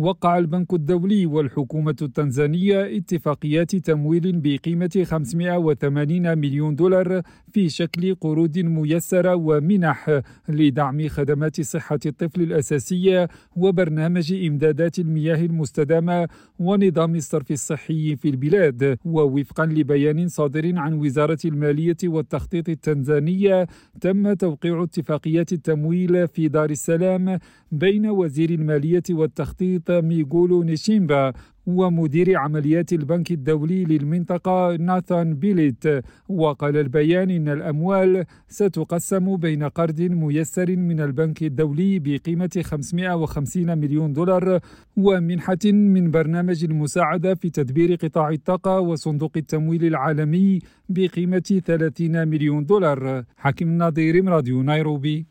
وقع البنك الدولي والحكومة التنزانية اتفاقيات تمويل بقيمة 580 مليون دولار في شكل قروض ميسرة ومنح لدعم خدمات صحة الطفل الأساسية وبرنامج إمدادات المياه المستدامة ونظام الصرف الصحي في البلاد. ووفقا لبيان صادر عن وزارة المالية والتخطيط التنزانية تم توقيع اتفاقيات التمويل في دار السلام بين وزير المالية والتخطيط ميغولو نيشيمبا ومدير عمليات البنك الدولي للمنطقة ناثان بيليت. وقال البيان إن الأموال ستقسم بين قرض ميسر من البنك الدولي بقيمة 550 مليون دولار ومنحة من برنامج المساعدة في تدبير قطاع الطاقة وصندوق التمويل العالمي بقيمة 30 مليون دولار. حكيم نظير راديو نيروبي.